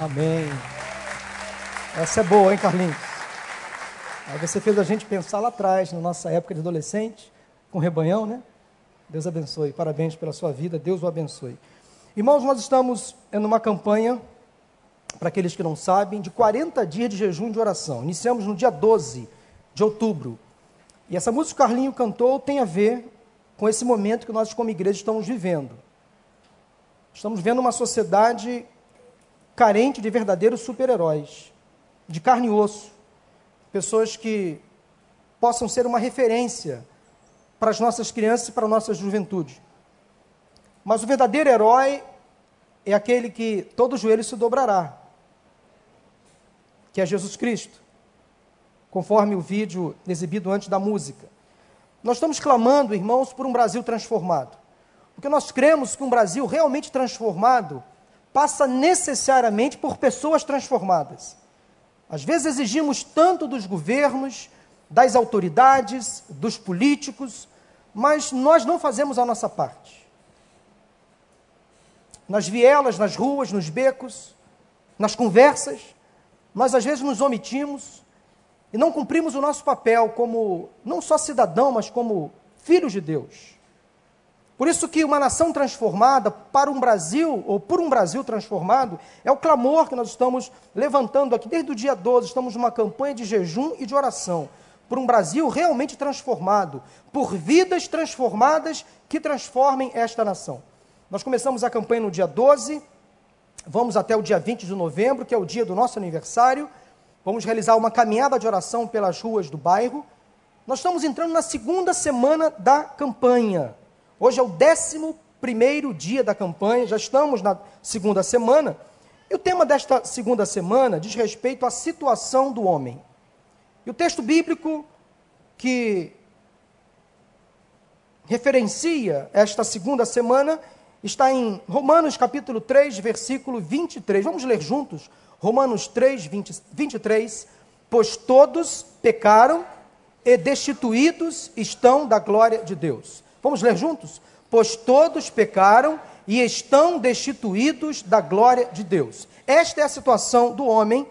Amém. Essa é boa, hein, Carlinhos? Aí você fez a gente pensar lá atrás, na nossa época de adolescente, com rebanhão, né? Deus abençoe. Parabéns pela sua vida, Deus o abençoe. Irmãos, nós estamos numa campanha, para aqueles que não sabem, de 40 dias de jejum de oração. Iniciamos no dia 12 de outubro. E essa música que o Carlinho cantou tem a ver com esse momento que nós, como igreja, estamos vivendo. Estamos vendo uma sociedade carente de verdadeiros super-heróis, de carne e osso, pessoas que possam ser uma referência para as nossas crianças e para a nossa juventude. Mas o verdadeiro herói é aquele que todo joelho se dobrará, que é Jesus Cristo, conforme o vídeo exibido antes da música. Nós estamos clamando, irmãos, por um Brasil transformado. Porque nós cremos que um Brasil realmente transformado passa necessariamente por pessoas transformadas. Às vezes exigimos tanto dos governos, das autoridades, dos políticos, mas nós não fazemos a nossa parte. Nas vielas, nas ruas, nos becos, nas conversas, nós às vezes nos omitimos e não cumprimos o nosso papel como não só cidadão, mas como filhos de Deus. Por isso que uma nação transformada para um Brasil, ou por um Brasil transformado, é o clamor que nós estamos levantando aqui desde o dia 12. Estamos numa campanha de jejum e de oração por um Brasil realmente transformado, por vidas transformadas que transformem esta nação. Nós começamos a campanha no dia 12, vamos até o dia 20 de novembro, que é o dia do nosso aniversário. Vamos realizar uma caminhada de oração pelas ruas do bairro. Nós estamos entrando na segunda semana da campanha. Hoje é o décimo primeiro dia da campanha, já estamos na segunda semana. E o tema desta segunda semana diz respeito à situação do homem. E o texto bíblico que referencia esta segunda semana está em Romanos capítulo 3, versículo 23. Vamos ler juntos? Romanos 3, 20, 23. Pois todos pecaram e destituídos estão da glória de Deus. Vamos ler juntos? Pois todos pecaram e estão destituídos da glória de Deus. Esta é a situação do homem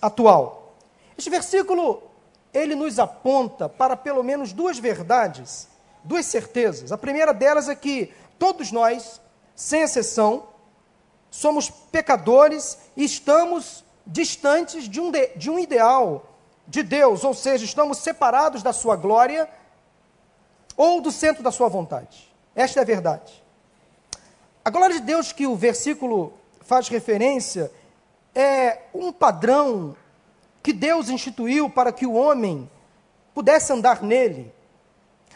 atual. Este versículo, ele nos aponta para pelo menos duas verdades, duas certezas. A primeira delas é que todos nós, sem exceção, somos pecadores e estamos distantes de um, de, de um ideal de Deus, ou seja, estamos separados da sua glória ou do centro da sua vontade. Esta é a verdade. A glória de Deus que o versículo faz referência é um padrão que Deus instituiu para que o homem pudesse andar nele.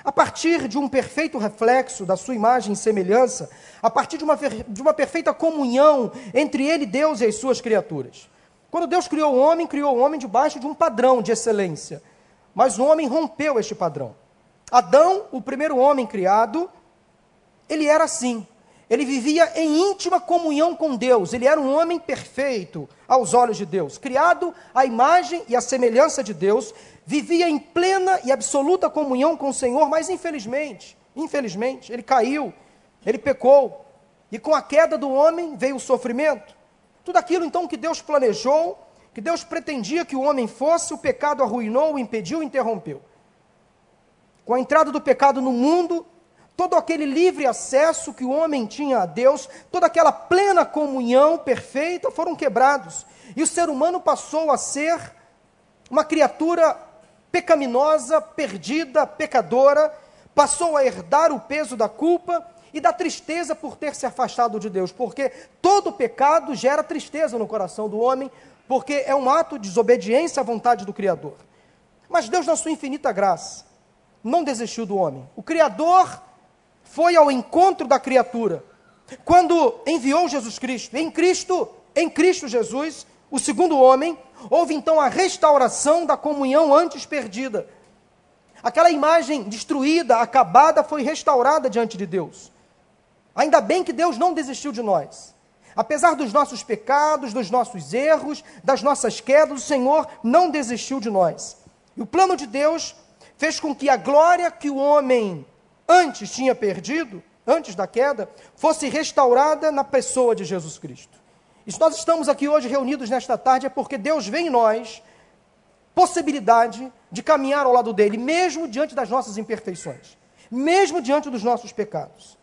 A partir de um perfeito reflexo da sua imagem e semelhança, a partir de uma, de uma perfeita comunhão entre ele, Deus e as suas criaturas. Quando Deus criou o homem, criou o homem debaixo de um padrão de excelência. Mas o homem rompeu este padrão. Adão, o primeiro homem criado, ele era assim. Ele vivia em íntima comunhão com Deus. Ele era um homem perfeito aos olhos de Deus, criado à imagem e à semelhança de Deus, vivia em plena e absoluta comunhão com o Senhor, mas infelizmente, infelizmente, ele caiu, ele pecou. E com a queda do homem veio o sofrimento. Tudo aquilo então que Deus planejou, que Deus pretendia que o homem fosse, o pecado arruinou, impediu, interrompeu. Com a entrada do pecado no mundo, todo aquele livre acesso que o homem tinha a Deus, toda aquela plena comunhão perfeita foram quebrados. E o ser humano passou a ser uma criatura pecaminosa, perdida, pecadora, passou a herdar o peso da culpa e da tristeza por ter se afastado de Deus, porque todo pecado gera tristeza no coração do homem, porque é um ato de desobediência à vontade do Criador. Mas Deus, na sua infinita graça, não desistiu do homem. O Criador foi ao encontro da criatura. Quando enviou Jesus Cristo, em Cristo, em Cristo Jesus, o segundo homem, houve então a restauração da comunhão antes perdida. Aquela imagem destruída, acabada, foi restaurada diante de Deus. Ainda bem que Deus não desistiu de nós. Apesar dos nossos pecados, dos nossos erros, das nossas quedas, o Senhor não desistiu de nós. E o plano de Deus fez com que a glória que o homem antes tinha perdido, antes da queda, fosse restaurada na pessoa de Jesus Cristo. E se nós estamos aqui hoje reunidos nesta tarde é porque Deus vê em nós possibilidade de caminhar ao lado dele, mesmo diante das nossas imperfeições, mesmo diante dos nossos pecados.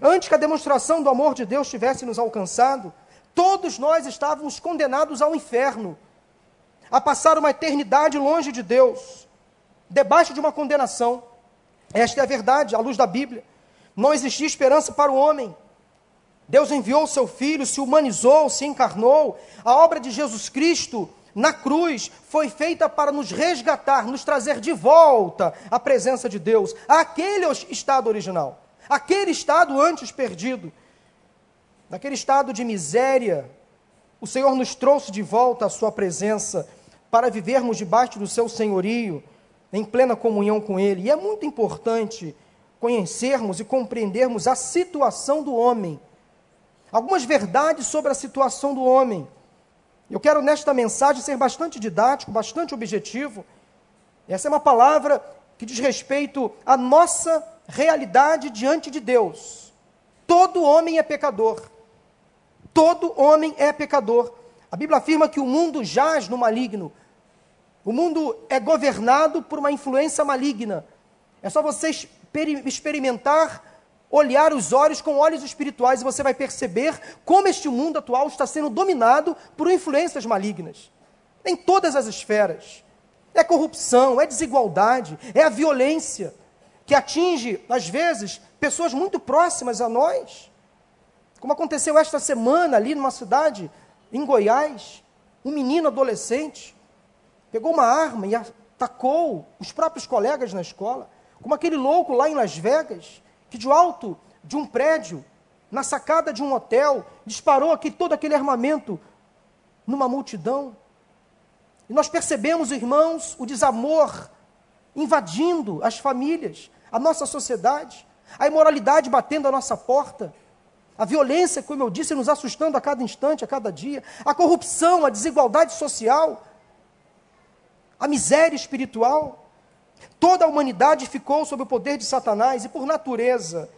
Antes que a demonstração do amor de Deus tivesse nos alcançado, todos nós estávamos condenados ao inferno, a passar uma eternidade longe de Deus, debaixo de uma condenação. Esta é a verdade, à luz da Bíblia. Não existia esperança para o homem. Deus enviou seu filho, se humanizou, se encarnou. A obra de Jesus Cristo na cruz foi feita para nos resgatar, nos trazer de volta à presença de Deus, aquele estado original, aquele estado antes perdido. Naquele estado de miséria, o Senhor nos trouxe de volta à Sua presença para vivermos debaixo do Seu senhorio, em plena comunhão com Ele. E é muito importante conhecermos e compreendermos a situação do homem, algumas verdades sobre a situação do homem. Eu quero nesta mensagem ser bastante didático, bastante objetivo. Essa é uma palavra que diz respeito à nossa realidade diante de Deus. Todo homem é pecador. Todo homem é pecador. A Bíblia afirma que o mundo jaz no maligno. O mundo é governado por uma influência maligna. É só você experimentar olhar os olhos com olhos espirituais e você vai perceber como este mundo atual está sendo dominado por influências malignas. Em todas as esferas. É corrupção, é desigualdade, é a violência que atinge, às vezes, pessoas muito próximas a nós. Como aconteceu esta semana ali numa cidade em Goiás, um menino adolescente pegou uma arma e atacou os próprios colegas na escola, como aquele louco lá em Las Vegas, que de alto de um prédio, na sacada de um hotel, disparou aqui todo aquele armamento numa multidão. E nós percebemos, irmãos, o desamor invadindo as famílias, a nossa sociedade, a imoralidade batendo a nossa porta, a violência, como eu disse, nos assustando a cada instante, a cada dia, a corrupção, a desigualdade social, a miséria espiritual. Toda a humanidade ficou sob o poder de Satanás e, por natureza,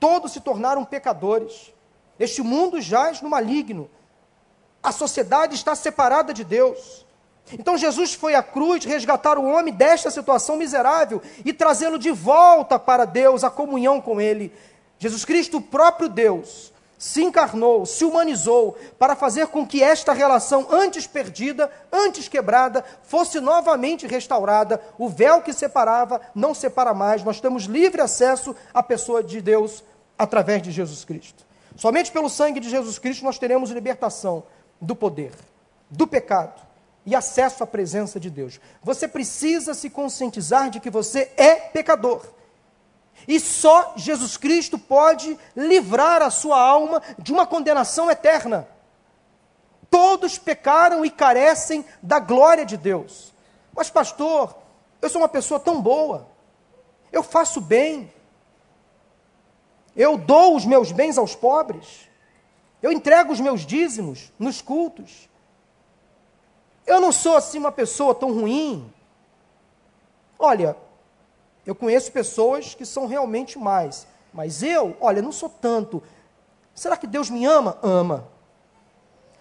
todos se tornaram pecadores. Este mundo jaz no maligno. A sociedade está separada de Deus. Então Jesus foi à cruz resgatar o homem desta situação miserável e trazê-lo de volta para Deus, a comunhão com Ele. Jesus Cristo, o próprio Deus, se encarnou, se humanizou, para fazer com que esta relação antes perdida, antes quebrada, fosse novamente restaurada. O véu que separava não separa mais. Nós temos livre acesso à pessoa de Deus através de Jesus Cristo. Somente pelo sangue de Jesus Cristo nós teremos libertação do poder, do pecado e acesso à presença de Deus. Você precisa se conscientizar de que você é pecador. E só Jesus Cristo pode livrar a sua alma de uma condenação eterna. Todos pecaram e carecem da glória de Deus. Mas, pastor, eu sou uma pessoa tão boa, eu faço bem, eu dou os meus bens aos pobres, eu entrego os meus dízimos nos cultos. Eu não sou assim uma pessoa tão ruim. Olha, eu conheço pessoas que são realmente mais. Mas eu, olha, não sou tanto. Será que Deus me ama? Ama.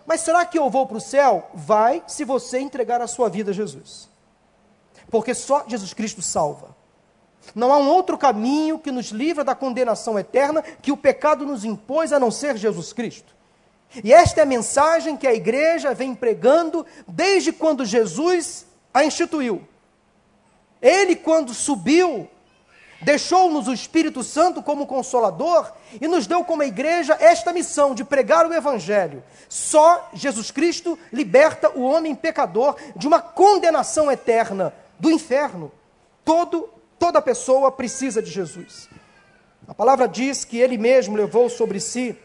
Mas será que eu vou para o céu? Vai, se você entregar a sua vida a Jesus. Porque só Jesus Cristo salva. Não há um outro caminho que nos livra da condenação eterna que o pecado nos impôs a não ser Jesus Cristo. E esta é a mensagem que a igreja vem pregando desde quando Jesus a instituiu. Ele, quando subiu, deixou-nos o Espírito Santo como consolador e nos deu como igreja esta missão de pregar o Evangelho. Só Jesus Cristo liberta o homem pecador de uma condenação eterna do inferno. Todo, toda pessoa precisa de Jesus. A palavra diz que ele mesmo levou sobre si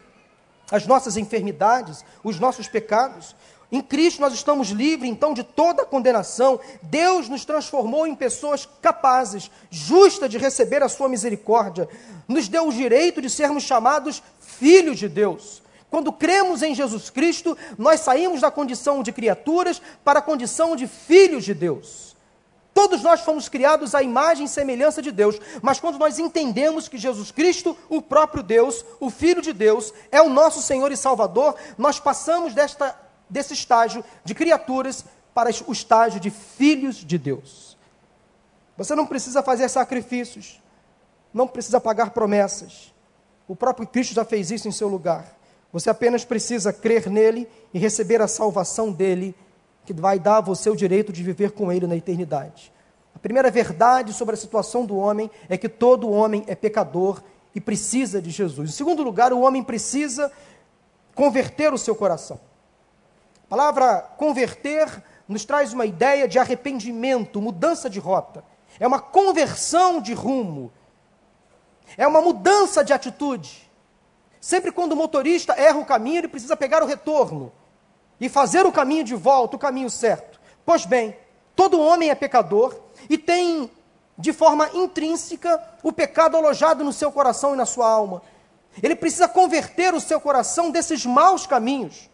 as nossas enfermidades, os nossos pecados. Em Cristo nós estamos livres então de toda condenação. Deus nos transformou em pessoas capazes, justas de receber a sua misericórdia. Nos deu o direito de sermos chamados filhos de Deus. Quando cremos em Jesus Cristo, nós saímos da condição de criaturas para a condição de filhos de Deus. Todos nós fomos criados à imagem e semelhança de Deus, mas quando nós entendemos que Jesus Cristo, o próprio Deus, o Filho de Deus, é o nosso Senhor e Salvador, nós passamos desta, desse estágio de criaturas para o estágio de filhos de Deus. Você não precisa fazer sacrifícios, não precisa pagar promessas. O próprio Cristo já fez isso em seu lugar. Você apenas precisa crer nele e receber a salvação dele que vai dar a você o direito de viver com Ele na eternidade. A primeira verdade sobre a situação do homem é que todo homem é pecador e precisa de Jesus. Em segundo lugar, o homem precisa converter o seu coração. A palavra converter nos traz uma ideia de arrependimento, mudança de rota. É uma conversão de rumo. É uma mudança de atitude. Sempre quando o motorista erra o caminho, ele precisa pegar o retorno e fazer o caminho de volta, o caminho certo. Pois bem, todo homem é pecador e tem de forma intrínseca o pecado alojado no seu coração e na sua alma. Ele precisa converter o seu coração desses maus caminhos,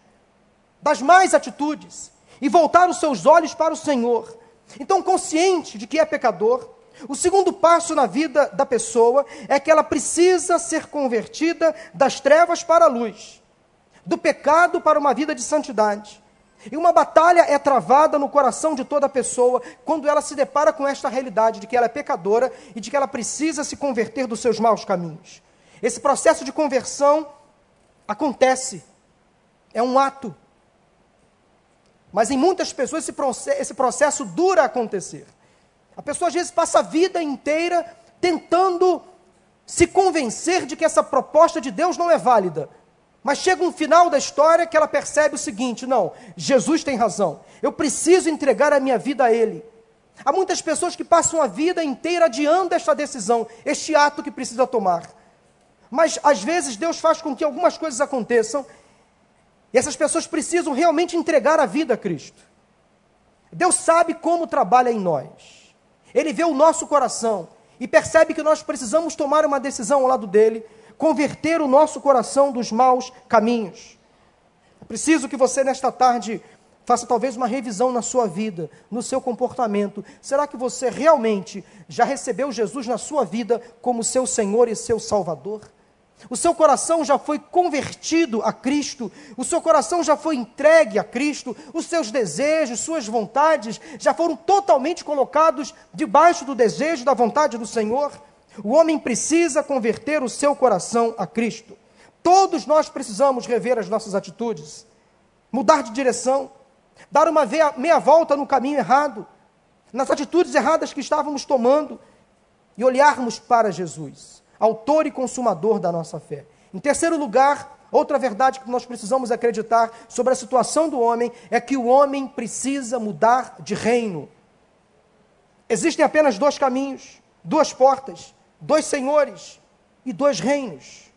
das más atitudes, e voltar os seus olhos para o Senhor. Então, consciente de que é pecador, o segundo passo na vida da pessoa é que ela precisa ser convertida das trevas para a luz do pecado para uma vida de santidade. E uma batalha é travada no coração de toda pessoa quando ela se depara com esta realidade de que ela é pecadora e de que ela precisa se converter dos seus maus caminhos. Esse processo de conversão acontece, é um ato. Mas em muitas pessoas esse processo, esse processo dura a acontecer. A pessoa às vezes passa a vida inteira tentando se convencer de que essa proposta de Deus não é válida. Mas chega um final da história que ela percebe o seguinte: não, Jesus tem razão, eu preciso entregar a minha vida a Ele. Há muitas pessoas que passam a vida inteira adiando esta decisão, este ato que precisa tomar. Mas às vezes Deus faz com que algumas coisas aconteçam e essas pessoas precisam realmente entregar a vida a Cristo. Deus sabe como trabalha em nós. Ele vê o nosso coração e percebe que nós precisamos tomar uma decisão ao lado dele converter o nosso coração dos maus caminhos. É preciso que você, nesta tarde, faça talvez uma revisão na sua vida, no seu comportamento. Será que você realmente já recebeu Jesus na sua vida como seu Senhor e seu Salvador? O seu coração já foi convertido a Cristo, o seu coração já foi entregue a Cristo, os seus desejos, suas vontades já foram totalmente colocados debaixo do desejo da vontade do Senhor. O homem precisa converter o seu coração a Cristo. Todos nós precisamos rever as nossas atitudes, mudar de direção, dar uma meia volta no caminho errado, nas atitudes erradas que estávamos tomando e olharmos para Jesus, autor e consumador da nossa fé. Em terceiro lugar, outra verdade que nós precisamos acreditar sobre a situação do homem é que o homem precisa mudar de reino. Existem apenas dois caminhos, duas portas dois senhores e dois reinos: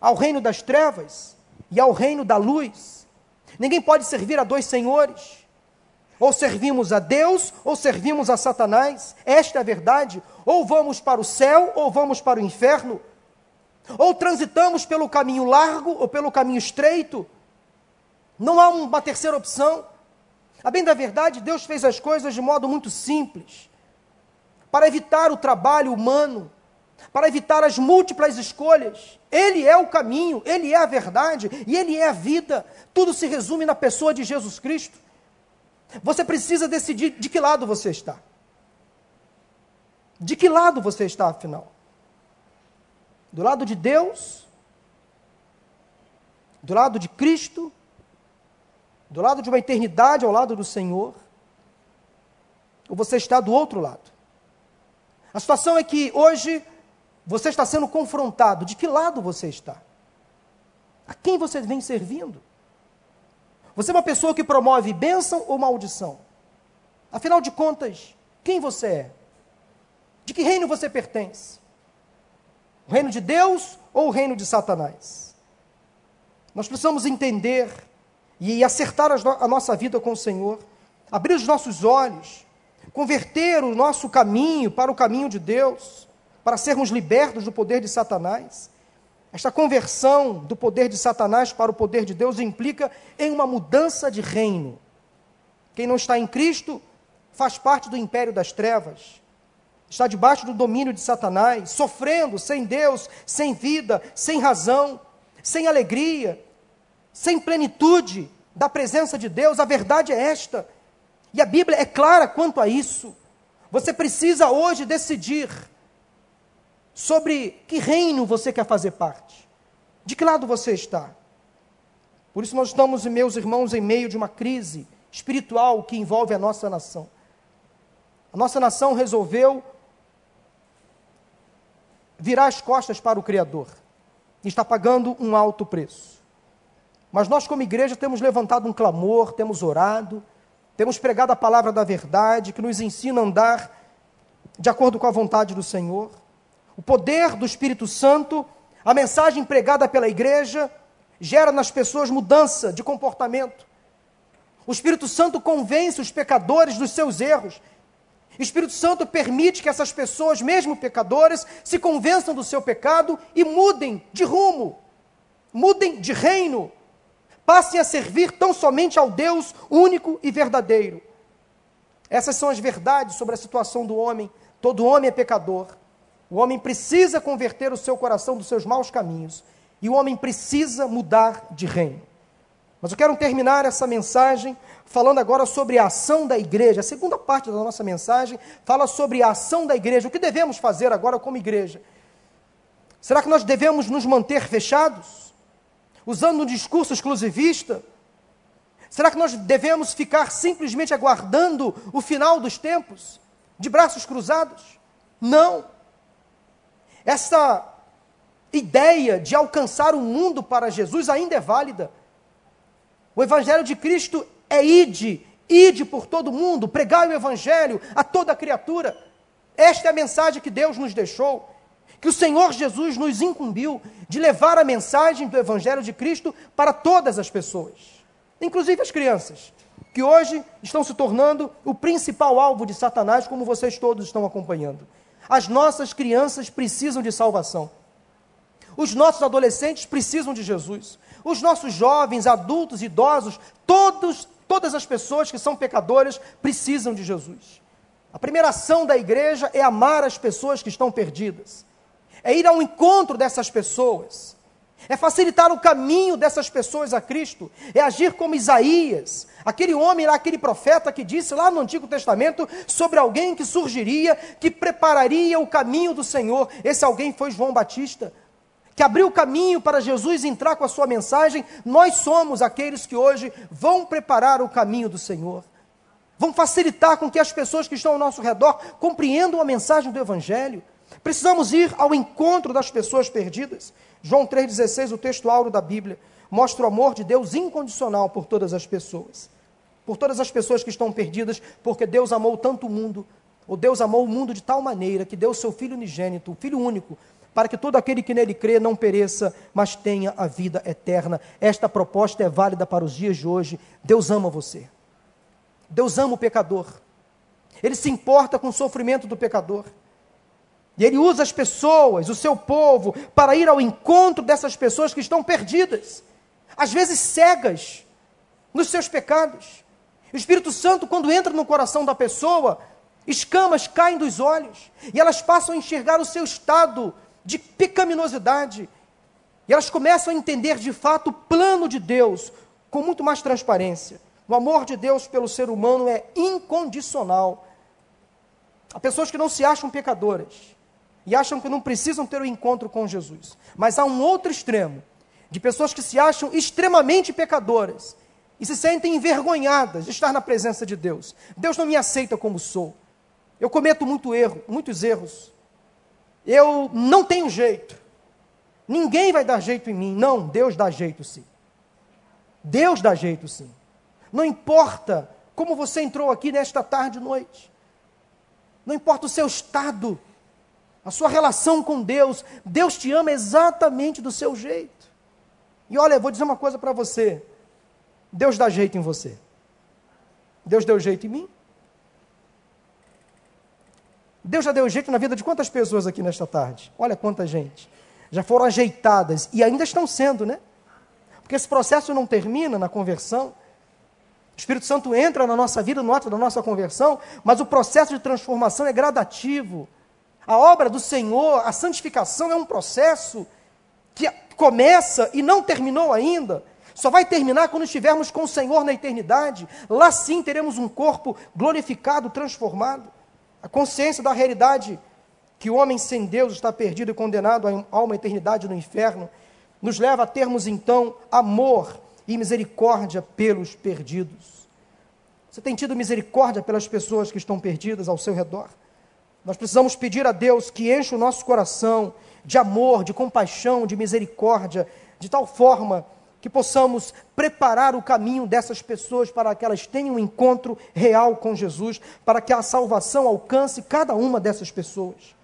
ao reino das trevas e ao reino da luz. Ninguém pode servir a dois senhores. Ou servimos a Deus ou servimos a Satanás. Esta é a verdade. Ou vamos para o céu ou vamos para o inferno. Ou transitamos pelo caminho largo ou pelo caminho estreito. Não há uma terceira opção. A bem da verdade, Deus fez as coisas de modo muito simples para evitar o trabalho humano, para evitar as múltiplas escolhas. Ele é o caminho, ele é a verdade e ele é a vida. Tudo se resume na pessoa de Jesus Cristo. Você precisa decidir de que lado você está. De que lado você está, afinal? Do lado de Deus? Do lado de Cristo? Do lado de uma eternidade ao lado do Senhor? Ou você está do outro lado? A situação é que hoje você está sendo confrontado. De que lado você está? A quem você vem servindo? Você é uma pessoa que promove bênção ou maldição? Afinal de contas, quem você é? De que reino você pertence? O reino de Deus ou o reino de Satanás? Nós precisamos entender e acertar a nossa vida com o Senhor, abrir os nossos olhos converter o nosso caminho para o caminho de Deus, para sermos libertos do poder de Satanás. Esta conversão do poder de Satanás para o poder de Deus implica em uma mudança de reino. Quem não está em Cristo faz parte do império das trevas, está debaixo do domínio de Satanás, sofrendo sem Deus, sem vida, sem razão, sem alegria, sem plenitude da presença de Deus. A verdade é esta. E a Bíblia é clara quanto a isso. Você precisa hoje decidir sobre que reino você quer fazer parte. De que lado você está? Por isso nós estamos, meus irmãos, em meio de uma crise espiritual que envolve a nossa nação. A nossa nação resolveu virar as costas para o Criador está pagando um alto preço. Mas nós, como igreja, temos levantado um clamor, temos orado, temos pregado a palavra da verdade, que nos ensina a andar de acordo com a vontade do Senhor. O poder do Espírito Santo, a mensagem pregada pela igreja, gera nas pessoas mudança de comportamento. O Espírito Santo convence os pecadores dos seus erros. O Espírito Santo permite que essas pessoas, mesmo pecadoras, se convençam do seu pecado e mudem de rumo, mudem de reino, passem a servir tão somente ao Deus único e verdadeiro. Essas são as verdades sobre a situação do homem. Todo homem é pecador. O homem precisa converter o seu coração dos seus maus caminhos. E o homem precisa mudar de reino. Mas eu quero terminar essa mensagem falando agora sobre a ação da igreja. A segunda parte da nossa mensagem fala sobre a ação da igreja. O que devemos fazer agora como igreja? Será que nós devemos nos manter fechados? Usando um discurso exclusivista? Será que nós devemos ficar simplesmente aguardando o final dos tempos, de braços cruzados? Não. Essa ideia de alcançar o mundo para Jesus ainda é válida. O Evangelho de Cristo é ide, ide por todo mundo, pregai o Evangelho a toda criatura. Esta é a mensagem que Deus nos deixou, que o Senhor Jesus nos incumbiu de levar a mensagem do Evangelho de Cristo para todas as pessoas, inclusive as crianças, que hoje estão se tornando o principal alvo de Satanás, como vocês todos estão acompanhando. As nossas crianças precisam de salvação. Os nossos adolescentes precisam de Jesus. Os nossos jovens, adultos, idosos, todos, todas as pessoas que são pecadoras precisam de Jesus. A primeira ação da igreja é amar as pessoas que estão perdidas. É ir ao encontro dessas pessoas. É facilitar o caminho dessas pessoas a Cristo. É agir como Isaías, aquele homem lá, aquele profeta que disse lá no Antigo Testamento sobre alguém que surgiria, que prepararia o caminho do Senhor. Esse alguém foi João Batista que abriu o caminho para Jesus entrar com a sua mensagem, nós somos aqueles que hoje vão preparar o caminho do Senhor. Vão facilitar com que as pessoas que estão ao nosso redor compreendam a mensagem do Evangelho. Precisamos ir ao encontro das pessoas perdidas. João 3,16, o texto áureo da Bíblia, mostra o amor de Deus incondicional por todas as pessoas. Por todas as pessoas que estão perdidas, porque Deus amou tanto o mundo, ou Deus amou o mundo de tal maneira que deu o seu Filho unigênito, o Filho único, para que todo aquele que nele crê não pereça, mas tenha a vida eterna. Esta proposta é válida para os dias de hoje. Deus ama você. Deus ama o pecador. Ele se importa com o sofrimento do pecador. E ele usa as pessoas, o seu povo, para ir ao encontro dessas pessoas que estão perdidas, às vezes cegas nos seus pecados. O Espírito Santo, quando entra no coração da pessoa, escamas caem dos olhos e elas passam a enxergar o seu estado de pecaminosidade. E elas começam a entender de fato o plano de Deus com muito mais transparência. O amor de Deus pelo ser humano é incondicional. Há pessoas que não se acham pecadoras e acham que não precisam ter o um encontro com Jesus. Mas há um outro extremo de pessoas que se acham extremamente pecadoras e se sentem envergonhadas de estar na presença de Deus. Deus não me aceita como sou. Eu cometo muito erro, muitos erros eu não tenho jeito. Ninguém vai dar jeito em mim. Não, Deus dá jeito sim. Deus dá jeito sim. Não importa como você entrou aqui nesta tarde e noite. Não importa o seu estado, a sua relação com Deus. Deus te ama exatamente do seu jeito. E olha, vou dizer uma coisa para você. Deus dá jeito em você. Deus deu jeito em mim. Deus já deu jeito na vida de quantas pessoas aqui nesta tarde? Olha quanta gente. Já foram ajeitadas e ainda estão sendo, né? Porque esse processo não termina na conversão. O Espírito Santo entra na nossa vida no ato da nossa conversão, mas o processo de transformação é gradativo. A obra do Senhor, a santificação é um processo que começa e não terminou ainda. Só vai terminar quando estivermos com o Senhor na eternidade. Lá sim teremos um corpo glorificado, transformado. A consciência da realidade que o homem sem Deus está perdido e condenado a uma eternidade no inferno, nos leva a termos então amor e misericórdia pelos perdidos. Você tem tido misericórdia pelas pessoas que estão perdidas ao seu redor? Nós precisamos pedir a Deus que enche o nosso coração de amor, de compaixão, de misericórdia, de tal forma que possamos preparar o caminho dessas pessoas para que elas tenham um encontro real com Jesus, para que a salvação alcance cada uma dessas pessoas.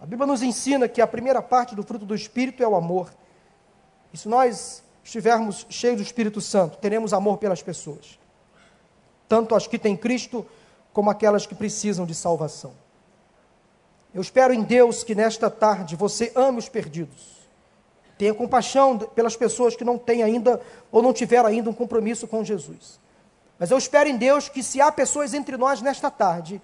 A Bíblia nos ensina que a primeira parte do fruto do Espírito é o amor. E se nós estivermos cheios do Espírito Santo, teremos amor pelas pessoas, tanto as que têm Cristo, como aquelas que precisam de salvação. Eu espero em Deus que nesta tarde você ame os perdidos Tenha compaixão pelas pessoas que não têm ainda ou não tiveram ainda um compromisso com Jesus. Mas eu espero em Deus que se há pessoas entre nós nesta tarde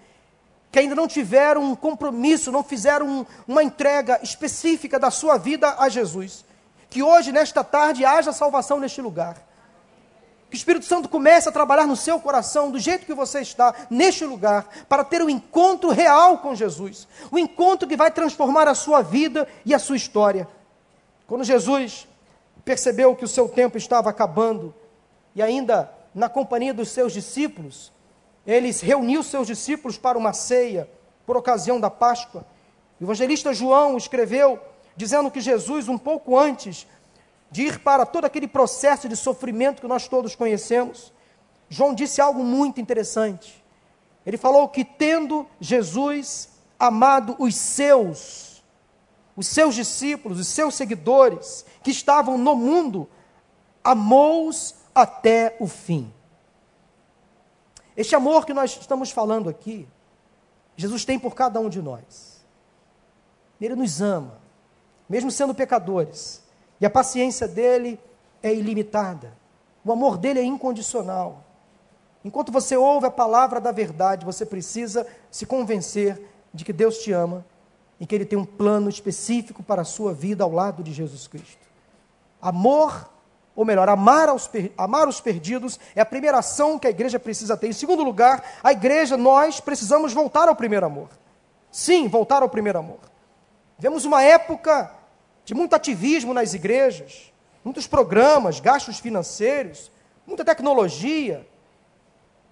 que ainda não tiveram um compromisso, não fizeram um, uma entrega específica da sua vida a Jesus, que hoje, nesta tarde, haja salvação neste lugar. Que o Espírito Santo comece a trabalhar no seu coração, do jeito que você está, neste lugar, para ter um encontro real com Jesus. Um encontro que vai transformar a sua vida e a sua história. Quando Jesus percebeu que o seu tempo estava acabando, e ainda na companhia dos seus discípulos, ele reuniu seus discípulos para uma ceia por ocasião da Páscoa. O evangelista João escreveu dizendo que Jesus, um pouco antes de ir para todo aquele processo de sofrimento que nós todos conhecemos, João disse algo muito interessante. Ele falou que, tendo Jesus amado os seus, os seus discípulos, os seus seguidores, que estavam no mundo, amou-os até o fim. Este amor que nós estamos falando aqui, Jesus tem por cada um de nós. Ele nos ama, mesmo sendo pecadores, e a paciência dele é ilimitada. O amor dele é incondicional. Enquanto você ouve a palavra da verdade, você precisa se convencer de que Deus te ama e que Ele tem um plano específico para a sua vida ao lado de Jesus Cristo. Amor, ou melhor, amar, aos, amar os perdidos é a primeira ação que a igreja precisa ter. Em segundo lugar, a igreja, nós precisamos voltar ao primeiro amor. Sim, voltar ao primeiro amor. Vemos uma época de muito ativismo nas igrejas, muitos programas, gastos financeiros, muita tecnologia,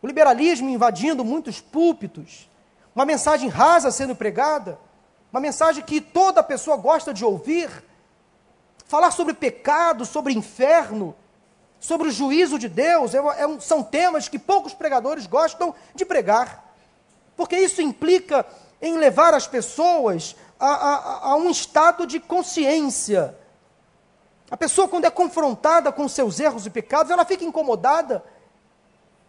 o liberalismo invadindo muitos púlpitos, uma mensagem rasa sendo pregada uma mensagem que toda pessoa gosta de ouvir. Falar sobre pecado, sobre inferno, sobre o juízo de Deus, é, é, são temas que poucos pregadores gostam de pregar, porque isso implica em levar as pessoas a, a, a um estado de consciência. A pessoa, quando é confrontada com seus erros e pecados, ela fica incomodada.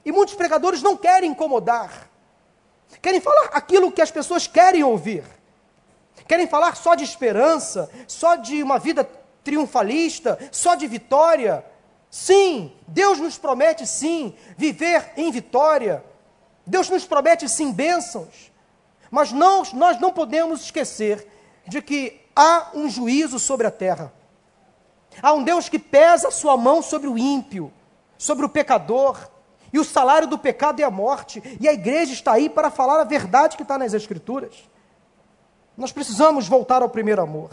E muitos pregadores não querem incomodar, querem falar aquilo que as pessoas querem ouvir. Querem falar só de esperança, só de uma vida triunfalista, só de vitória. Sim, Deus nos promete sim viver em vitória. Deus nos promete sim bênçãos. Mas não, nós não podemos esquecer de que há um juízo sobre a terra. Há um Deus que pesa a sua mão sobre o ímpio, sobre o pecador. E o salário do pecado é a morte. E a igreja está aí para falar a verdade que está nas Escrituras. Nós precisamos voltar ao primeiro amor.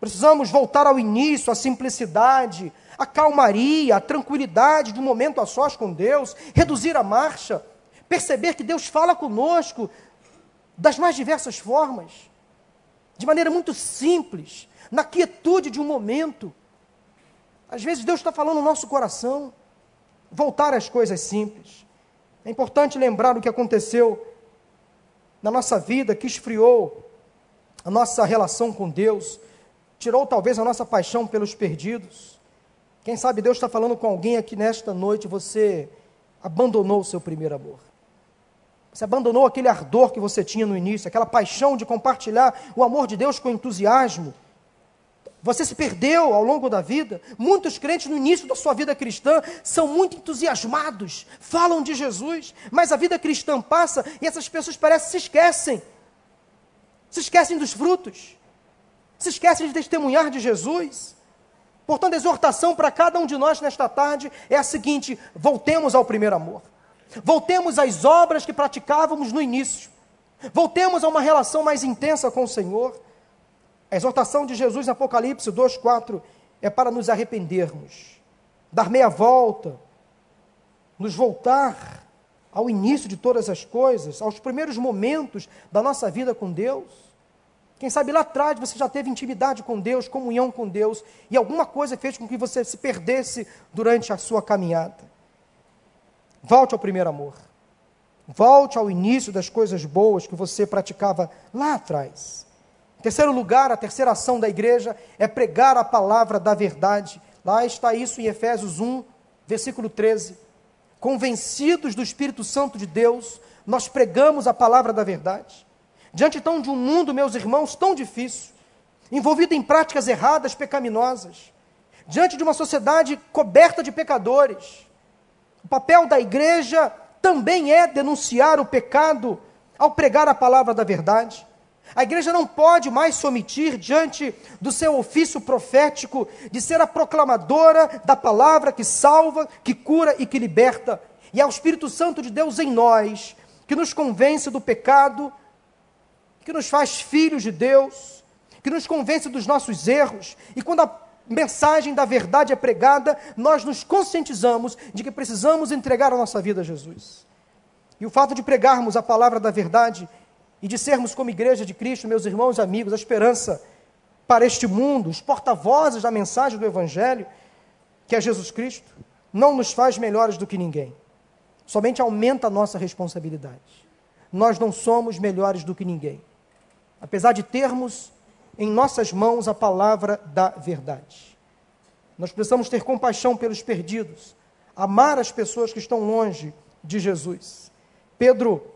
Precisamos voltar ao início, à simplicidade, à calmaria, à tranquilidade de um momento a sós com Deus, reduzir a marcha, perceber que Deus fala conosco das mais diversas formas, de maneira muito simples, na quietude de um momento. Às vezes Deus está falando no nosso coração, voltar às coisas simples. É importante lembrar o que aconteceu na nossa vida, que esfriou a nossa relação com Deus, tirou talvez a nossa paixão pelos perdidos. Quem sabe Deus está falando com alguém aqui nesta noite, você abandonou o seu primeiro amor. Você abandonou aquele ardor que você tinha no início, aquela paixão de compartilhar o amor de Deus com entusiasmo. Você se perdeu ao longo da vida. Muitos crentes no início da sua vida cristã são muito entusiasmados, falam de Jesus, mas a vida cristã passa e essas pessoas parecem que se esquecem. Se esquecem dos frutos. Se esquecem de testemunhar de Jesus. Portanto, a exortação para cada um de nós nesta tarde é a seguinte: voltemos ao primeiro amor. Voltemos às obras que praticávamos no início. Voltemos a uma relação mais intensa com o Senhor. A exortação de Jesus em Apocalipse 2,4 é para nos arrependermos, dar meia volta, nos voltar ao início de todas as coisas, aos primeiros momentos da nossa vida com Deus. Quem sabe lá atrás você já teve intimidade com Deus, comunhão com Deus, e alguma coisa fez com que você se perdesse durante a sua caminhada. Volte ao primeiro amor. Volte ao início das coisas boas que você praticava lá atrás. Terceiro lugar, a terceira ação da igreja é pregar a palavra da verdade. Lá está isso em Efésios 1, versículo 13. Convencidos do Espírito Santo de Deus, nós pregamos a palavra da verdade. Diante então de um mundo, meus irmãos, tão difícil, envolvido em práticas erradas, pecaminosas, diante de uma sociedade coberta de pecadores, o papel da igreja também é denunciar o pecado ao pregar a palavra da verdade. A igreja não pode mais se omitir diante do seu ofício profético de ser a proclamadora da palavra que salva, que cura e que liberta. E é o Espírito Santo de Deus em nós que nos convence do pecado, que nos faz filhos de Deus, que nos convence dos nossos erros. E quando a mensagem da verdade é pregada, nós nos conscientizamos de que precisamos entregar a nossa vida a Jesus. E o fato de pregarmos a palavra da verdade e de sermos, como igreja de Cristo, meus irmãos e amigos, a esperança para este mundo, os porta-vozes da mensagem do Evangelho, que é Jesus Cristo, não nos faz melhores do que ninguém. Somente aumenta a nossa responsabilidade. Nós não somos melhores do que ninguém. Apesar de termos em nossas mãos a palavra da verdade. Nós precisamos ter compaixão pelos perdidos, amar as pessoas que estão longe de Jesus. Pedro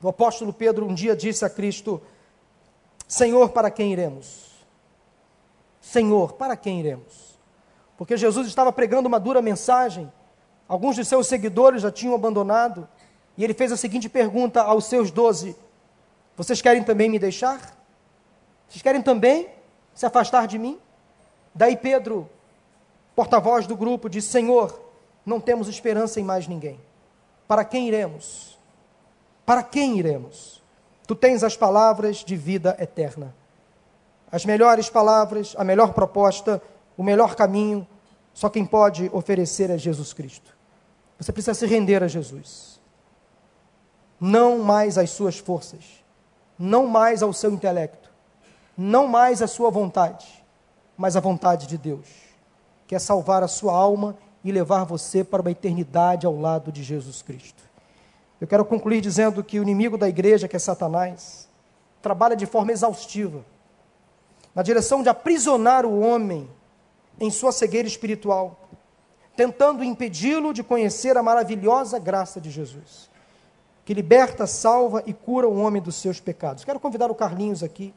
o apóstolo Pedro um dia disse a Cristo: Senhor, para quem iremos? Senhor, para quem iremos? Porque Jesus estava pregando uma dura mensagem, alguns de seus seguidores já tinham abandonado, e ele fez a seguinte pergunta aos seus doze: Vocês querem também me deixar? Vocês querem também se afastar de mim? Daí Pedro, porta-voz do grupo, disse: Senhor, não temos esperança em mais ninguém. Para quem iremos? Para quem iremos? Tu tens as palavras de vida eterna. As melhores palavras, a melhor proposta, o melhor caminho, só quem pode oferecer é Jesus Cristo. Você precisa se render a Jesus. Não mais às suas forças, não mais ao seu intelecto, não mais à sua vontade, mas à vontade de Deus, que é salvar a sua alma e levar você para uma eternidade ao lado de Jesus Cristo. Eu quero concluir dizendo que o inimigo da igreja, que é Satanás, trabalha de forma exaustiva na direção de aprisionar o homem em sua cegueira espiritual, tentando impedi-lo de conhecer a maravilhosa graça de Jesus, que liberta, salva e cura o homem dos seus pecados. Quero convidar o Carlinhos aqui.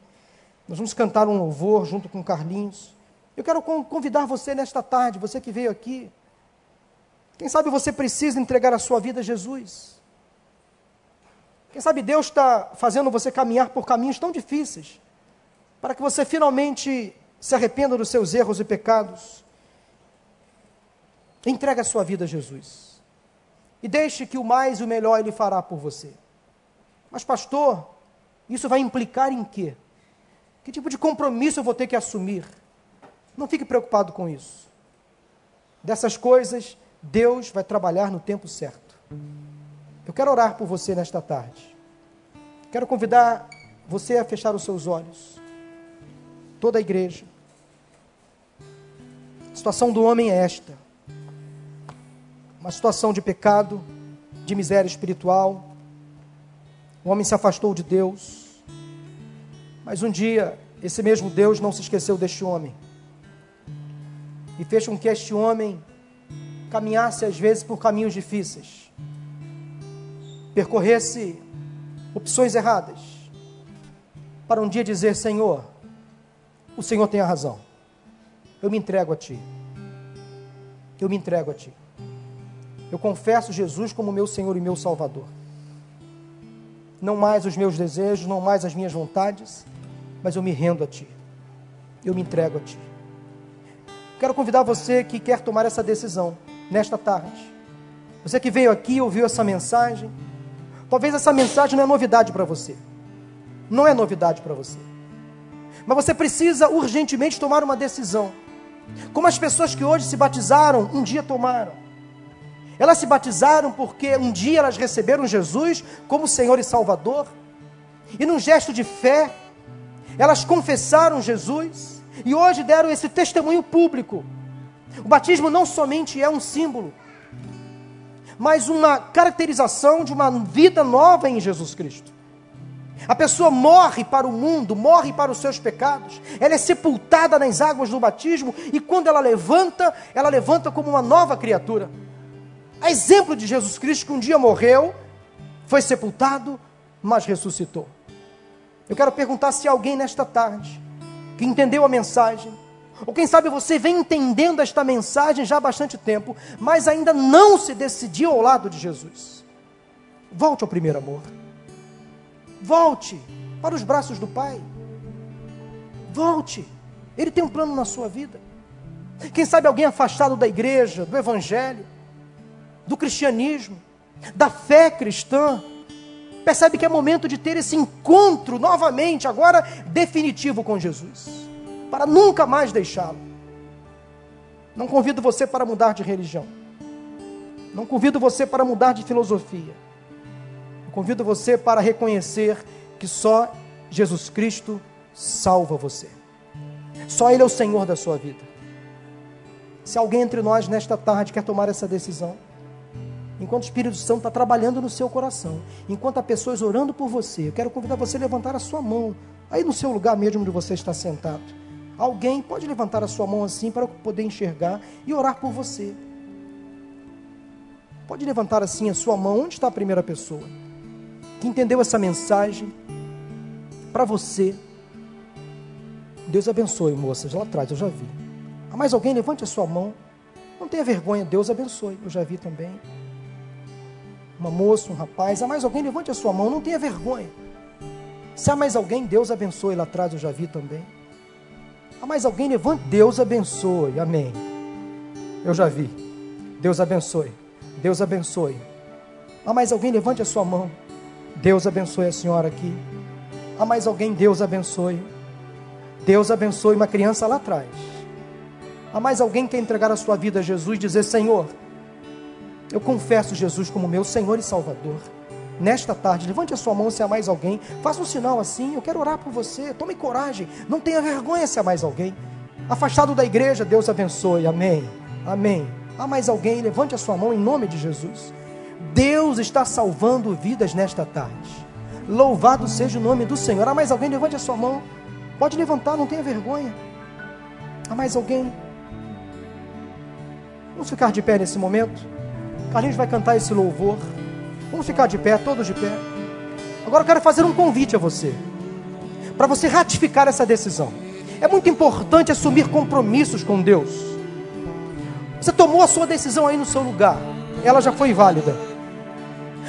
Nós vamos cantar um louvor junto com o Carlinhos. Eu quero convidar você nesta tarde, você que veio aqui. Quem sabe você precisa entregar a sua vida a Jesus. Quem sabe Deus está fazendo você caminhar por caminhos tão difíceis, para que você finalmente se arrependa dos seus erros e pecados. Entregue a sua vida a Jesus. E deixe que o mais e o melhor Ele fará por você. Mas, pastor, isso vai implicar em quê? Que tipo de compromisso eu vou ter que assumir? Não fique preocupado com isso. Dessas coisas, Deus vai trabalhar no tempo certo. Eu quero orar por você nesta tarde. Quero convidar você a fechar os seus olhos. Toda a igreja. A situação do homem é esta: uma situação de pecado, de miséria espiritual. O homem se afastou de Deus. Mas um dia, esse mesmo Deus não se esqueceu deste homem. E fez com que este homem caminhasse às vezes por caminhos difíceis percorresse opções erradas, para um dia dizer: Senhor, o Senhor tem a razão. eu me entrego a Ti. Eu me entrego a Ti. Eu confesso Jesus como meu Senhor e meu Salvador. Não mais os meus desejos, não mais as minhas vontades, mas eu me rendo a Ti. Eu me entrego a Ti. Quero convidar você que quer tomar essa decisão nesta tarde. Você que veio aqui ouviu essa mensagem. Talvez essa mensagem não é novidade para você. Não é novidade para você. Mas você precisa urgentemente tomar uma decisão. Como as pessoas que hoje se batizaram, um dia tomaram. Elas se batizaram porque um dia elas receberam Jesus como Senhor e Salvador. E num gesto de fé, elas confessaram Jesus e hoje deram esse testemunho público. O batismo não somente é um símbolo, mas uma caracterização de uma vida nova em Jesus Cristo. A pessoa morre para o mundo, morre para os seus pecados, ela é sepultada nas águas do batismo e quando ela levanta, ela levanta como uma nova criatura. A exemplo de Jesus Cristo que um dia morreu, foi sepultado, mas ressuscitou. Eu quero perguntar se alguém nesta tarde que entendeu a mensagem, ou quem sabe você vem entendendo esta mensagem já há bastante tempo, mas ainda não se decidiu ao lado de Jesus. Volte ao primeiro amor. Volte para os braços do Pai. Volte. Ele tem um plano na sua vida. Quem sabe alguém afastado da igreja, do evangelho, do cristianismo, da fé cristã, percebe que é momento de ter esse encontro novamente, agora definitivo com Jesus, para nunca mais deixá-lo. Não convido você para mudar de religião. Não convido você para mudar de filosofia. Convido você para reconhecer que só Jesus Cristo salva você. Só Ele é o Senhor da sua vida. Se alguém entre nós nesta tarde quer tomar essa decisão, enquanto o Espírito Santo está trabalhando no seu coração, enquanto há pessoas orando por você, eu quero convidar você a levantar a sua mão, aí no seu lugar mesmo onde você está sentado. Alguém pode levantar a sua mão assim para poder enxergar e orar por você. Pode levantar assim a sua mão, onde está a primeira pessoa? que entendeu essa mensagem, para você. Deus abençoe, moças, lá atrás, eu já vi. Há mais alguém? Levante a sua mão. Não tenha vergonha, Deus abençoe, eu já vi também. Uma moça, um rapaz, há mais alguém? Levante a sua mão, não tenha vergonha. Se há mais alguém, Deus abençoe, lá atrás eu já vi também. Há mais alguém? Levante, Deus abençoe, amém. Eu já vi. Deus abençoe, Deus abençoe. Há mais alguém? Levante a sua mão. Deus abençoe a senhora aqui. Há mais alguém? Deus abençoe. Deus abençoe uma criança lá atrás. Há mais alguém que quer entregar a sua vida a Jesus e dizer: Senhor, eu confesso Jesus como meu Senhor e Salvador. Nesta tarde, levante a sua mão se há mais alguém. Faça um sinal assim. Eu quero orar por você. Tome coragem. Não tenha vergonha se há mais alguém. Afastado da igreja, Deus abençoe. Amém. Amém. Há mais alguém? Levante a sua mão em nome de Jesus. Deus está salvando vidas nesta tarde. Louvado seja o nome do Senhor. Há mais alguém? Levante a sua mão. Pode levantar, não tenha vergonha. Há mais alguém? Vamos ficar de pé nesse momento. Carlinhos vai cantar esse louvor. Vamos ficar de pé, todos de pé. Agora eu quero fazer um convite a você. Para você ratificar essa decisão. É muito importante assumir compromissos com Deus. Você tomou a sua decisão aí no seu lugar. Ela já foi válida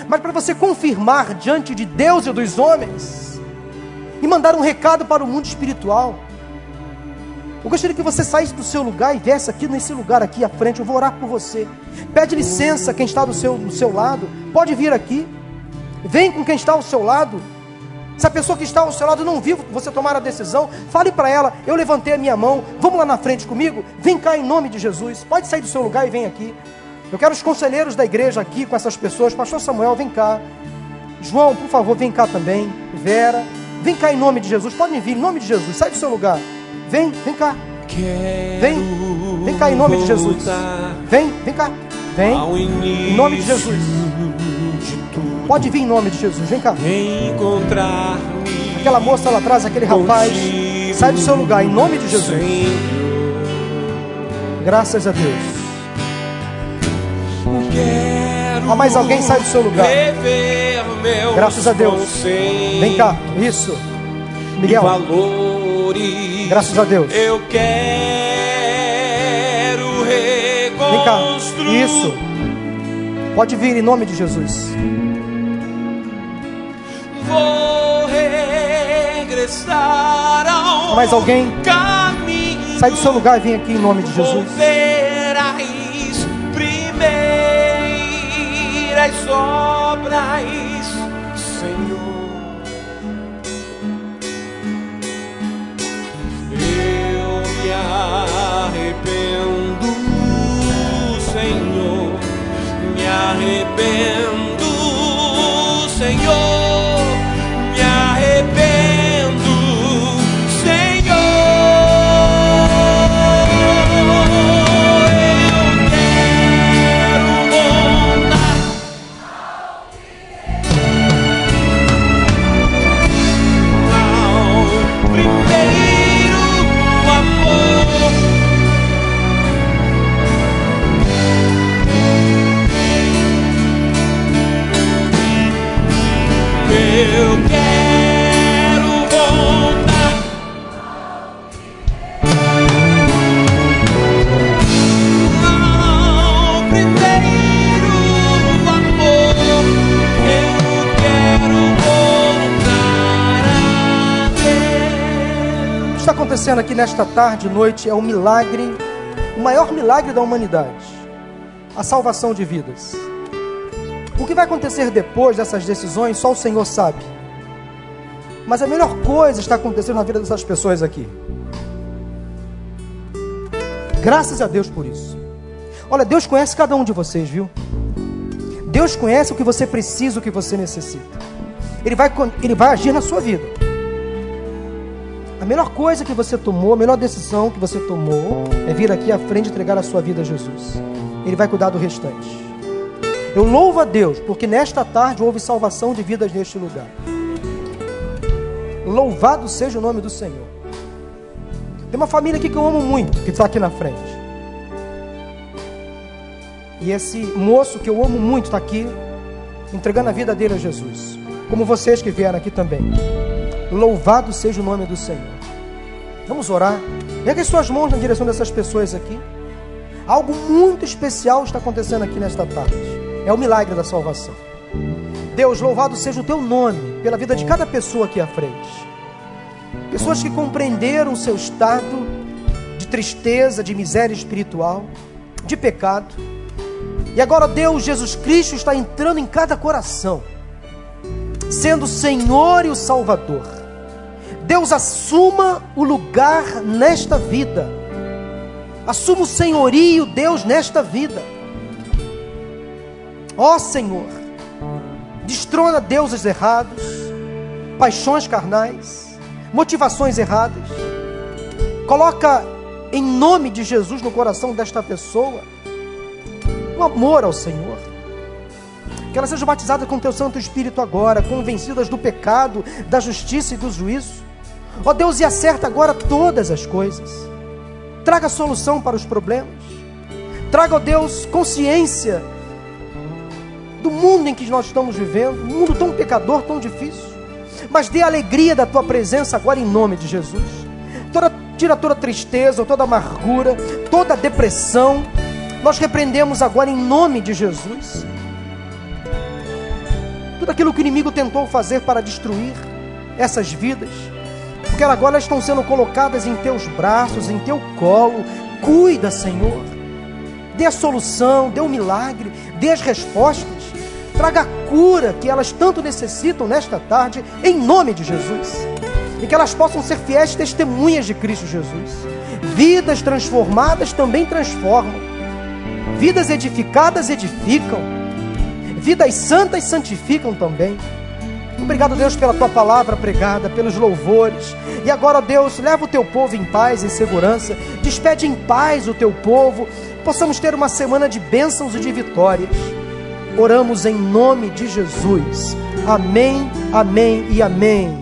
mas para você confirmar diante de Deus e dos homens e mandar um recado para o mundo espiritual. Eu gostaria que você saísse do seu lugar e viesse aqui nesse lugar aqui à frente. Eu vou orar por você. Pede licença quem está do seu, do seu lado. Pode vir aqui. Vem com quem está ao seu lado. Se a pessoa que está ao seu lado não viu você tomar a decisão, fale para ela: Eu levantei a minha mão, vamos lá na frente comigo? Vem cá em nome de Jesus. Pode sair do seu lugar e vem aqui. Eu quero os conselheiros da igreja aqui com essas pessoas. Pastor Samuel, vem cá. João, por favor, vem cá também. Vera, vem cá em nome de Jesus. Podem vir em nome de Jesus. Sai do seu lugar. Vem, vem cá. Vem, vem cá em nome de Jesus. Vem, vem cá. Vem, em nome de Jesus. Pode vir em nome de Jesus. Vem cá. Aquela moça lá atrás, aquele rapaz. Sai do seu lugar em nome de Jesus. Graças a Deus. Há mais alguém sai do seu lugar. Graças a Deus. Vem cá, isso. Miguel. Graças a Deus. Eu quero Vem cá. Isso. Pode vir em nome de Jesus. Vou regressar ao Mais alguém? caminho. Sai do seu lugar e vem aqui em nome de Jesus. ver as primeiras obras, arrependo, Senhor. Me arrependo, Senhor. Acontecendo aqui nesta tarde e noite é o milagre, o maior milagre da humanidade a salvação de vidas. O que vai acontecer depois dessas decisões, só o Senhor sabe. Mas a melhor coisa está acontecendo na vida dessas pessoas aqui. Graças a Deus por isso. Olha, Deus conhece cada um de vocês, viu? Deus conhece o que você precisa, o que você necessita. Ele vai, ele vai agir na sua vida. Melhor coisa que você tomou, a melhor decisão que você tomou é vir aqui à frente entregar a sua vida a Jesus. Ele vai cuidar do restante. Eu louvo a Deus, porque nesta tarde houve salvação de vidas neste lugar. Louvado seja o nome do Senhor. Tem uma família aqui que eu amo muito, que está aqui na frente. E esse moço que eu amo muito está aqui, entregando a vida dele a Jesus. Como vocês que vieram aqui também. Louvado seja o nome do Senhor. Vamos orar. Pega as suas mãos na direção dessas pessoas aqui. Algo muito especial está acontecendo aqui nesta tarde. É o milagre da salvação. Deus, louvado seja o teu nome pela vida de cada pessoa aqui à frente. Pessoas que compreenderam o seu estado de tristeza, de miséria espiritual, de pecado. E agora Deus, Jesus Cristo, está entrando em cada coração, sendo o Senhor e o Salvador. Deus assuma o lugar nesta vida. Assuma o senhorio, Deus, nesta vida. Ó Senhor, destrona deuses errados, paixões carnais, motivações erradas. Coloca em nome de Jesus no coração desta pessoa um amor ao Senhor. Que elas sejam batizadas com teu Santo Espírito agora, convencidas do pecado, da justiça e do juízo. Ó Deus, e acerta agora todas as coisas. Traga solução para os problemas. Traga, ó Deus, consciência do mundo em que nós estamos vivendo, um mundo tão pecador, tão difícil. Mas dê alegria da tua presença agora em nome de Jesus. Toda, tira toda tristeza, toda amargura, toda depressão. Nós repreendemos agora em nome de Jesus. Tudo aquilo que o inimigo tentou fazer para destruir essas vidas, porque agora estão sendo colocadas em teus braços, em teu colo. Cuida, Senhor. Dê a solução, dê o milagre, dê as respostas. Traga a cura que elas tanto necessitam nesta tarde, em nome de Jesus. E que elas possam ser fiéis testemunhas de Cristo Jesus. Vidas transformadas também transformam. Vidas edificadas edificam. Vidas santas santificam também. Obrigado, Deus, pela tua palavra pregada, pelos louvores. E agora, Deus, leva o teu povo em paz e segurança. Despede em paz o teu povo. Possamos ter uma semana de bênçãos e de vitórias. Oramos em nome de Jesus. Amém, amém e amém.